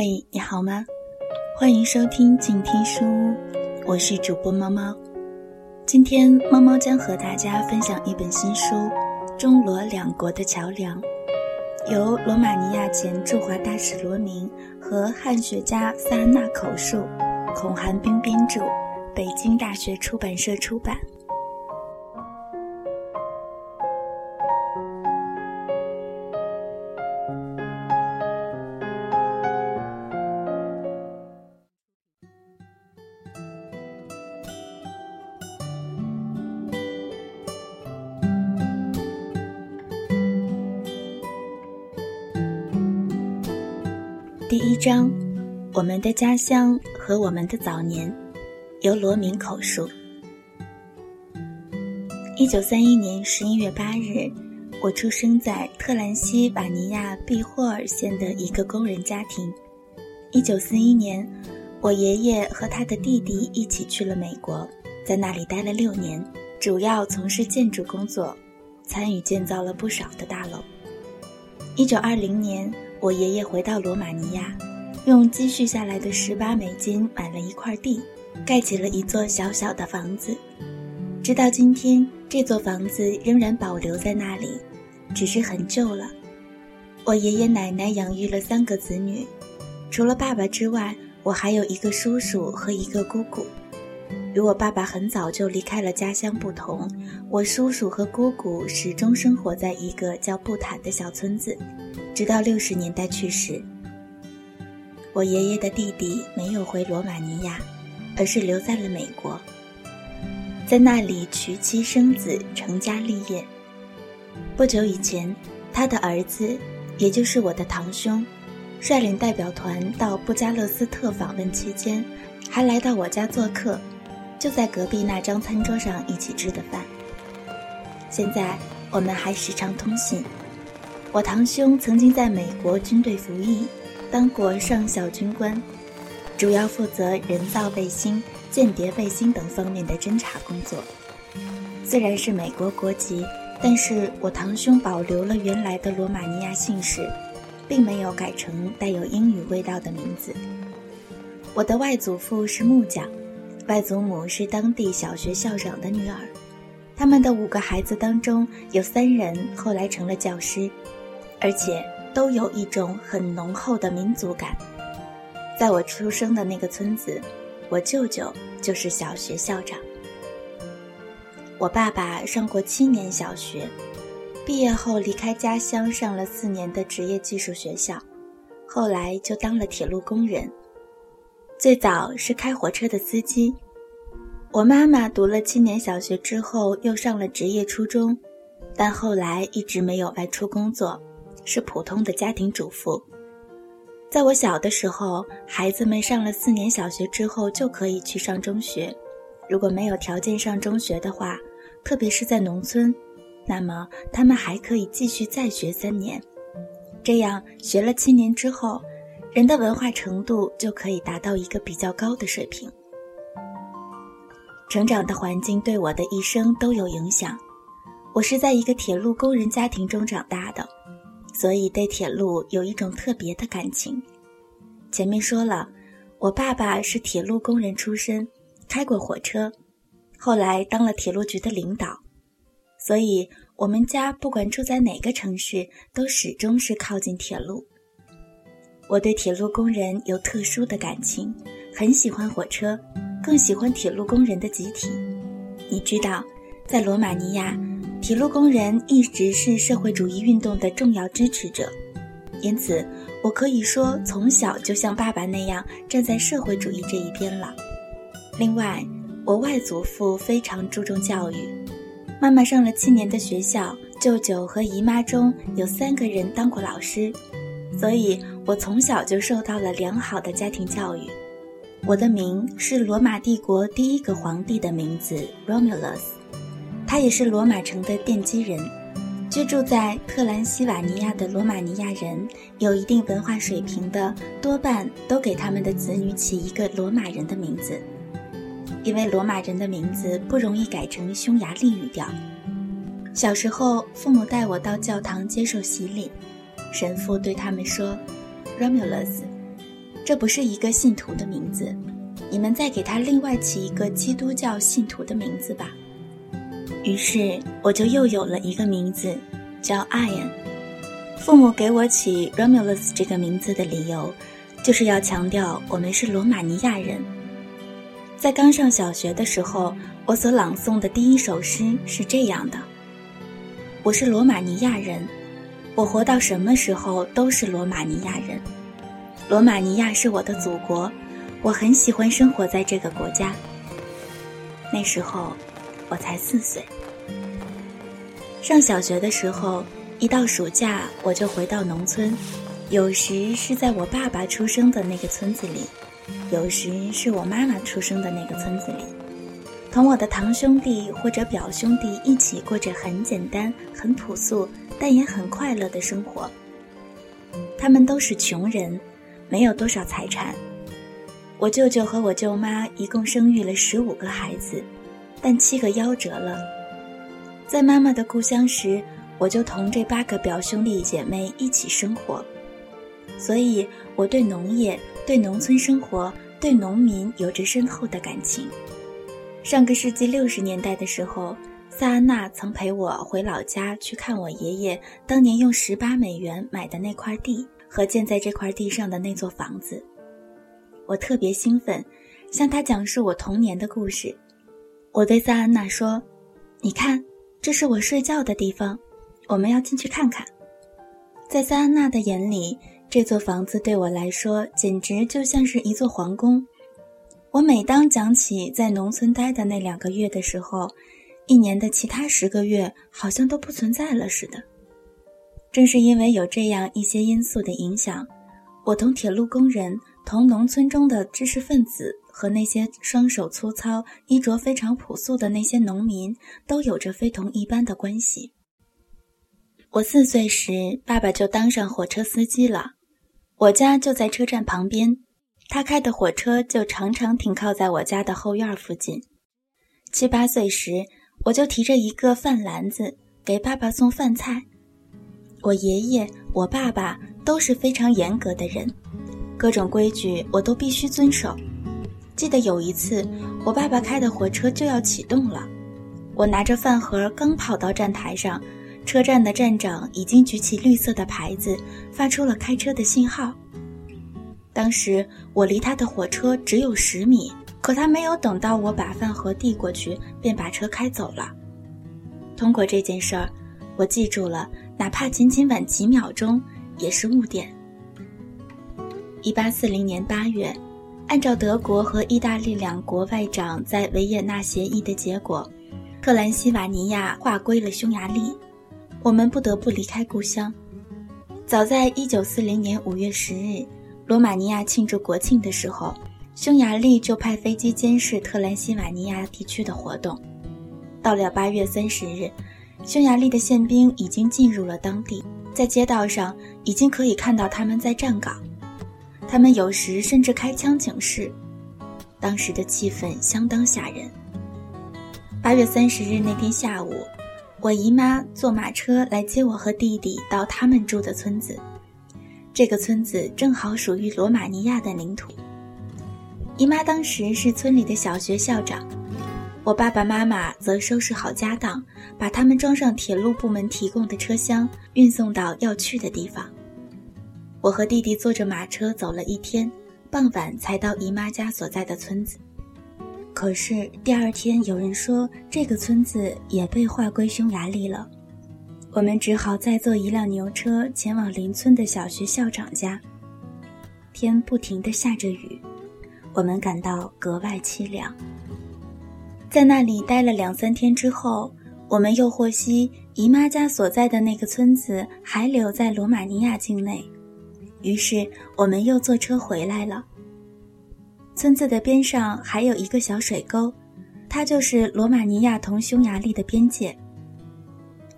嘿，你好吗？欢迎收听静听书屋，我是主播猫猫。今天猫猫将和大家分享一本新书《中罗两国的桥梁》，由罗马尼亚前驻华大使罗明和汉学家萨纳口述，孔寒冰编著，北京大学出版社出版。章，我们的家乡和我们的早年，由罗明口述。一九三一年十一月八日，我出生在特兰西瓦尼亚毕霍尔县的一个工人家庭。一九四一年，我爷爷和他的弟弟一起去了美国，在那里待了六年，主要从事建筑工作，参与建造了不少的大楼。一九二零年。我爷爷回到罗马尼亚，用积蓄下来的十八美金买了一块地，盖起了一座小小的房子。直到今天，这座房子仍然保留在那里，只是很旧了。我爷爷奶奶养育了三个子女，除了爸爸之外，我还有一个叔叔和一个姑姑。与我爸爸很早就离开了家乡不同，我叔叔和姑姑始终生活在一个叫布坦的小村子。直到六十年代去世，我爷爷的弟弟没有回罗马尼亚，而是留在了美国，在那里娶妻生子，成家立业。不久以前，他的儿子，也就是我的堂兄，率领代表团到布加勒斯特访问期间，还来到我家做客，就在隔壁那张餐桌上一起吃的饭。现在我们还时常通信。我堂兄曾经在美国军队服役，当过上校军官，主要负责人造卫星、间谍卫星等方面的侦察工作。虽然是美国国籍，但是我堂兄保留了原来的罗马尼亚姓氏，并没有改成带有英语味道的名字。我的外祖父是木匠，外祖母是当地小学校长的女儿，他们的五个孩子当中有三人后来成了教师。而且都有一种很浓厚的民族感。在我出生的那个村子，我舅舅就是小学校长。我爸爸上过七年小学，毕业后离开家乡上了四年的职业技术学校，后来就当了铁路工人。最早是开火车的司机。我妈妈读了七年小学之后，又上了职业初中，但后来一直没有外出工作。是普通的家庭主妇。在我小的时候，孩子们上了四年小学之后就可以去上中学。如果没有条件上中学的话，特别是在农村，那么他们还可以继续再学三年。这样学了七年之后，人的文化程度就可以达到一个比较高的水平。成长的环境对我的一生都有影响。我是在一个铁路工人家庭中长大的。所以对铁路有一种特别的感情。前面说了，我爸爸是铁路工人出身，开过火车，后来当了铁路局的领导，所以我们家不管住在哪个城市，都始终是靠近铁路。我对铁路工人有特殊的感情，很喜欢火车，更喜欢铁路工人的集体。你知道，在罗马尼亚。铁路工人一直是社会主义运动的重要支持者，因此我可以说从小就像爸爸那样站在社会主义这一边了。另外，我外祖父非常注重教育，妈妈上了七年的学校，舅舅和姨妈中有三个人当过老师，所以我从小就受到了良好的家庭教育。我的名是罗马帝国第一个皇帝的名字 Romulus。他也是罗马城的奠基人，居住在特兰西瓦尼亚的罗马尼亚人，有一定文化水平的，多半都给他们的子女起一个罗马人的名字，因为罗马人的名字不容易改成匈牙利语调。小时候，父母带我到教堂接受洗礼，神父对他们说：“Romulus，这不是一个信徒的名字，你们再给他另外起一个基督教信徒的名字吧。于是我就又有了一个名字，叫 Ian。父母给我起 Romulus 这个名字的理由，就是要强调我们是罗马尼亚人。在刚上小学的时候，我所朗诵的第一首诗是这样的：“我是罗马尼亚人，我活到什么时候都是罗马尼亚人。罗马尼亚是我的祖国，我很喜欢生活在这个国家。”那时候，我才四岁。上小学的时候，一到暑假我就回到农村，有时是在我爸爸出生的那个村子里，有时是我妈妈出生的那个村子里，同我的堂兄弟或者表兄弟一起过着很简单、很朴素，但也很快乐的生活。他们都是穷人，没有多少财产。我舅舅和我舅妈一共生育了十五个孩子，但七个夭折了。在妈妈的故乡时，我就同这八个表兄弟姐妹一起生活，所以我对农业、对农村生活、对农民有着深厚的感情。上个世纪六十年代的时候，萨安娜曾陪我回老家去看我爷爷当年用十八美元买的那块地和建在这块地上的那座房子。我特别兴奋，向他讲述我童年的故事。我对萨安娜说：“你看。”这是我睡觉的地方，我们要进去看看。在塞安娜的眼里，这座房子对我来说简直就像是一座皇宫。我每当讲起在农村待的那两个月的时候，一年的其他十个月好像都不存在了似的。正是因为有这样一些因素的影响，我同铁路工人、同农村中的知识分子。和那些双手粗糙、衣着非常朴素的那些农民都有着非同一般的关系。我四岁时，爸爸就当上火车司机了，我家就在车站旁边，他开的火车就常常停靠在我家的后院附近。七八岁时，我就提着一个饭篮子给爸爸送饭菜。我爷爷、我爸爸都是非常严格的人，各种规矩我都必须遵守。记得有一次，我爸爸开的火车就要启动了，我拿着饭盒刚跑到站台上，车站的站长已经举起绿色的牌子，发出了开车的信号。当时我离他的火车只有十米，可他没有等到我把饭盒递过去，便把车开走了。通过这件事儿，我记住了，哪怕仅仅晚几秒钟，也是误点。一八四零年八月。按照德国和意大利两国外长在维也纳协议的结果，特兰西瓦尼亚划归了匈牙利。我们不得不离开故乡。早在1940年5月10日，罗马尼亚庆祝国庆的时候，匈牙利就派飞机监视特兰西瓦尼亚地区的活动。到了8月30日，匈牙利的宪兵已经进入了当地，在街道上已经可以看到他们在站岗。他们有时甚至开枪警示，当时的气氛相当吓人。八月三十日那天下午，我姨妈坐马车来接我和弟弟到他们住的村子，这个村子正好属于罗马尼亚的领土。姨妈当时是村里的小学校长，我爸爸妈妈则收拾好家当，把他们装上铁路部门提供的车厢，运送到要去的地方。我和弟弟坐着马车走了一天，傍晚才到姨妈家所在的村子。可是第二天有人说这个村子也被划归匈牙利了，我们只好再坐一辆牛车前往邻村的小学校长家。天不停地下着雨，我们感到格外凄凉。在那里待了两三天之后，我们又获悉姨妈家所在的那个村子还留在罗马尼亚境内。于是我们又坐车回来了。村子的边上还有一个小水沟，它就是罗马尼亚同匈牙利的边界。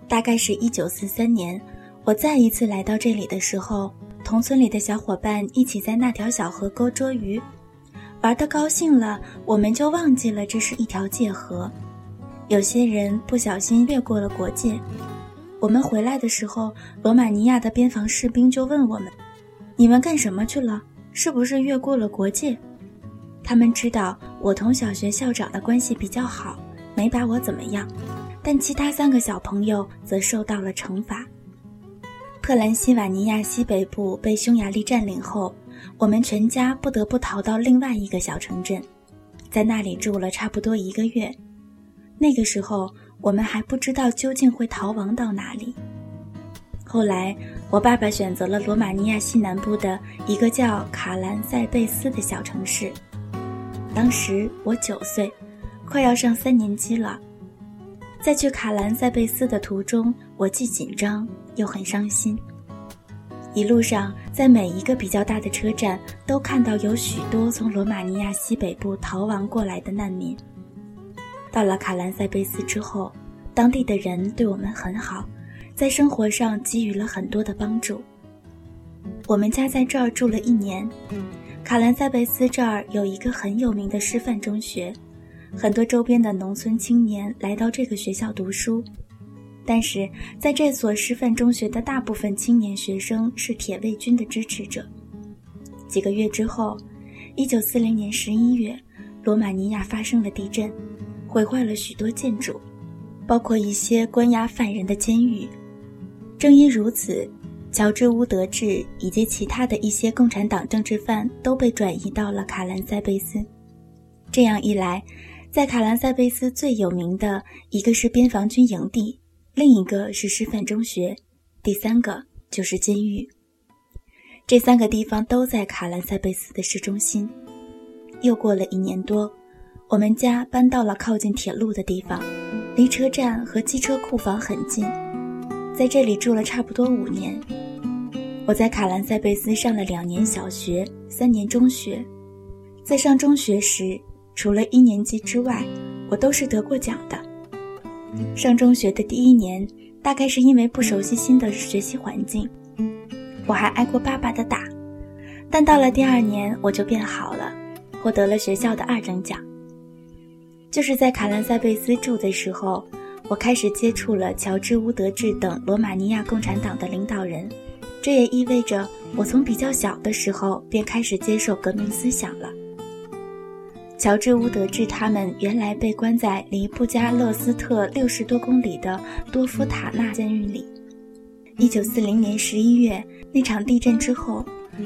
大概是一九四三年，我再一次来到这里的时候，同村里的小伙伴一起在那条小河沟捉鱼，玩得高兴了，我们就忘记了这是一条界河。有些人不小心越过了国界。我们回来的时候，罗马尼亚的边防士兵就问我们。你们干什么去了？是不是越过了国界？他们知道我同小学校长的关系比较好，没把我怎么样，但其他三个小朋友则受到了惩罚。特兰西瓦尼亚西北部被匈牙利占领后，我们全家不得不逃到另外一个小城镇，在那里住了差不多一个月。那个时候，我们还不知道究竟会逃亡到哪里。后来，我爸爸选择了罗马尼亚西南部的一个叫卡兰塞贝斯的小城市。当时我九岁，快要上三年级了。在去卡兰塞贝斯的途中，我既紧张又很伤心。一路上，在每一个比较大的车站，都看到有许多从罗马尼亚西北部逃亡过来的难民。到了卡兰塞贝斯之后，当地的人对我们很好。在生活上给予了很多的帮助。我们家在这儿住了一年。卡兰塞贝斯这儿有一个很有名的师范中学，很多周边的农村青年来到这个学校读书。但是在这所师范中学的大部分青年学生是铁卫军的支持者。几个月之后，一九四零年十一月，罗马尼亚发生了地震，毁坏了许多建筑，包括一些关押犯人的监狱。正因如此，乔治·乌德治以及其他的一些共产党政治犯都被转移到了卡兰塞贝斯。这样一来，在卡兰塞贝斯最有名的一个是边防军营地，另一个是师范中学，第三个就是监狱。这三个地方都在卡兰塞贝斯的市中心。又过了一年多，我们家搬到了靠近铁路的地方，离车站和机车库房很近。在这里住了差不多五年。我在卡兰塞贝斯上了两年小学，三年中学。在上中学时，除了一年级之外，我都是得过奖的。上中学的第一年，大概是因为不熟悉新的学习环境，我还挨过爸爸的打。但到了第二年，我就变好了，获得了学校的二等奖。就是在卡兰塞贝斯住的时候。我开始接触了乔治·乌德治等罗马尼亚共产党的领导人，这也意味着我从比较小的时候便开始接受革命思想了。乔治·乌德治他们原来被关在离布加勒斯特六十多公里的多夫塔纳监狱里。一九四零年十一月那场地震之后，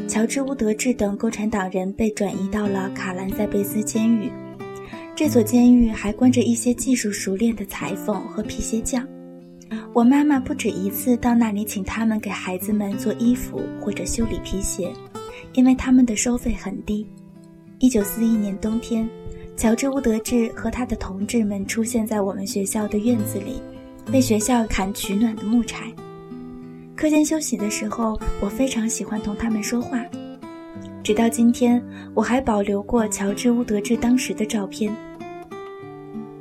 乔治·乌德治等共产党人被转移到了卡兰塞贝斯监狱。这所监狱还关着一些技术熟练的裁缝和皮鞋匠。我妈妈不止一次到那里请他们给孩子们做衣服或者修理皮鞋，因为他们的收费很低。一九四一年冬天，乔治·乌德治和他的同志们出现在我们学校的院子里，为学校砍取暖的木柴。课间休息的时候，我非常喜欢同他们说话。直到今天，我还保留过乔治·乌德治当时的照片。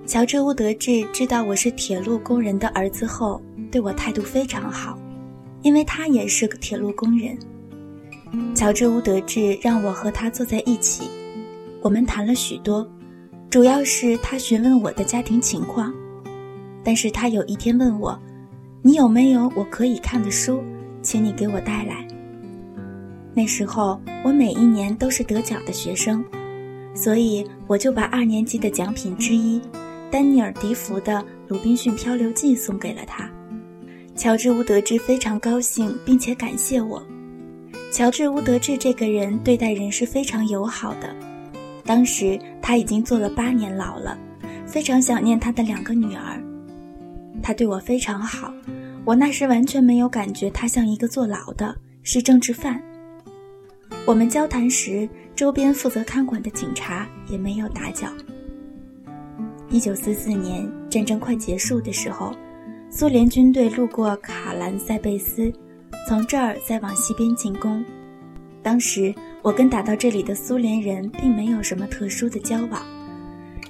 乔治·乌德治知道我是铁路工人的儿子后，对我态度非常好，因为他也是个铁路工人。乔治·乌德治让我和他坐在一起，我们谈了许多，主要是他询问我的家庭情况。但是他有一天问我：“你有没有我可以看的书？请你给我带来。”那时候我每一年都是得奖的学生，所以我就把二年级的奖品之一，丹尼尔·迪福的《鲁滨逊漂流记》送给了他。乔治·乌德治非常高兴，并且感谢我。乔治·乌德治这个人对待人是非常友好的。当时他已经坐了八年牢了，非常想念他的两个女儿。他对我非常好，我那时完全没有感觉他像一个坐牢的，是政治犯。我们交谈时，周边负责看管的警察也没有打搅。一九四四年战争快结束的时候，苏联军队路过卡兰塞贝斯，从这儿再往西边进攻。当时我跟打到这里的苏联人并没有什么特殊的交往，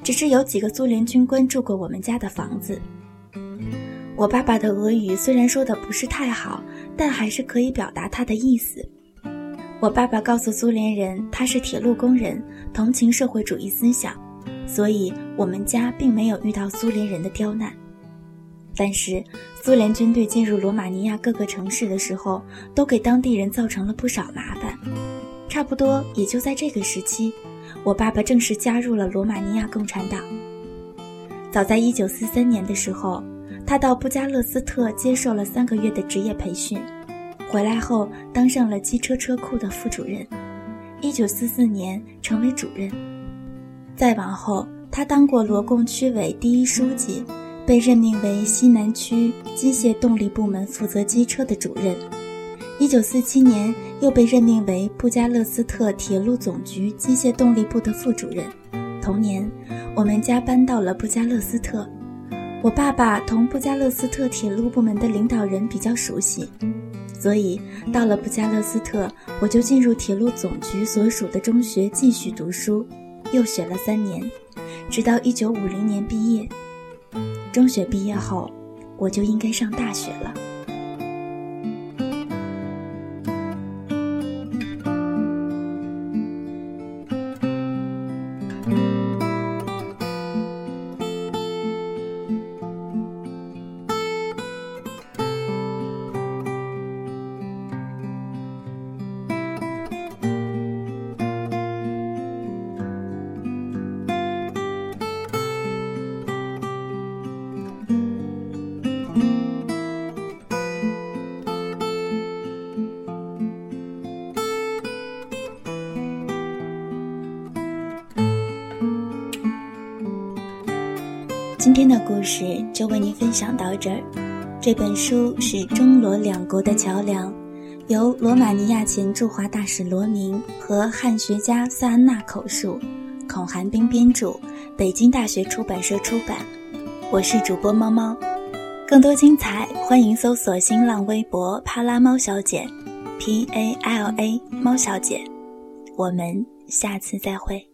只是有几个苏联军官住过我们家的房子。我爸爸的俄语虽然说的不是太好，但还是可以表达他的意思。我爸爸告诉苏联人，他是铁路工人，同情社会主义思想，所以我们家并没有遇到苏联人的刁难。但是，苏联军队进入罗马尼亚各个城市的时候，都给当地人造成了不少麻烦。差不多也就在这个时期，我爸爸正式加入了罗马尼亚共产党。早在1943年的时候，他到布加勒斯特接受了三个月的职业培训，回来后当上了机车车库的副主任。1944年成为主任，再往后，他当过罗共区委第一书记，被任命为西南区机械动力部门负责机车的主任。一九四七年，又被任命为布加勒斯特铁路总局机械动力部的副主任。同年，我们家搬到了布加勒斯特。我爸爸同布加勒斯特铁路部门的领导人比较熟悉，所以到了布加勒斯特，我就进入铁路总局所属的中学继续读书，又学了三年，直到一九五零年毕业。中学毕业后，我就应该上大学了。今天的故事就为您分享到这儿。这本书是中罗两国的桥梁，由罗马尼亚前驻华大使罗明和汉学家萨安娜口述，孔寒冰编著，北京大学出版社出版。我是主播猫猫，更多精彩欢迎搜索新浪微博“帕拉猫小姐 ”，P A L A 猫小姐。我们下次再会。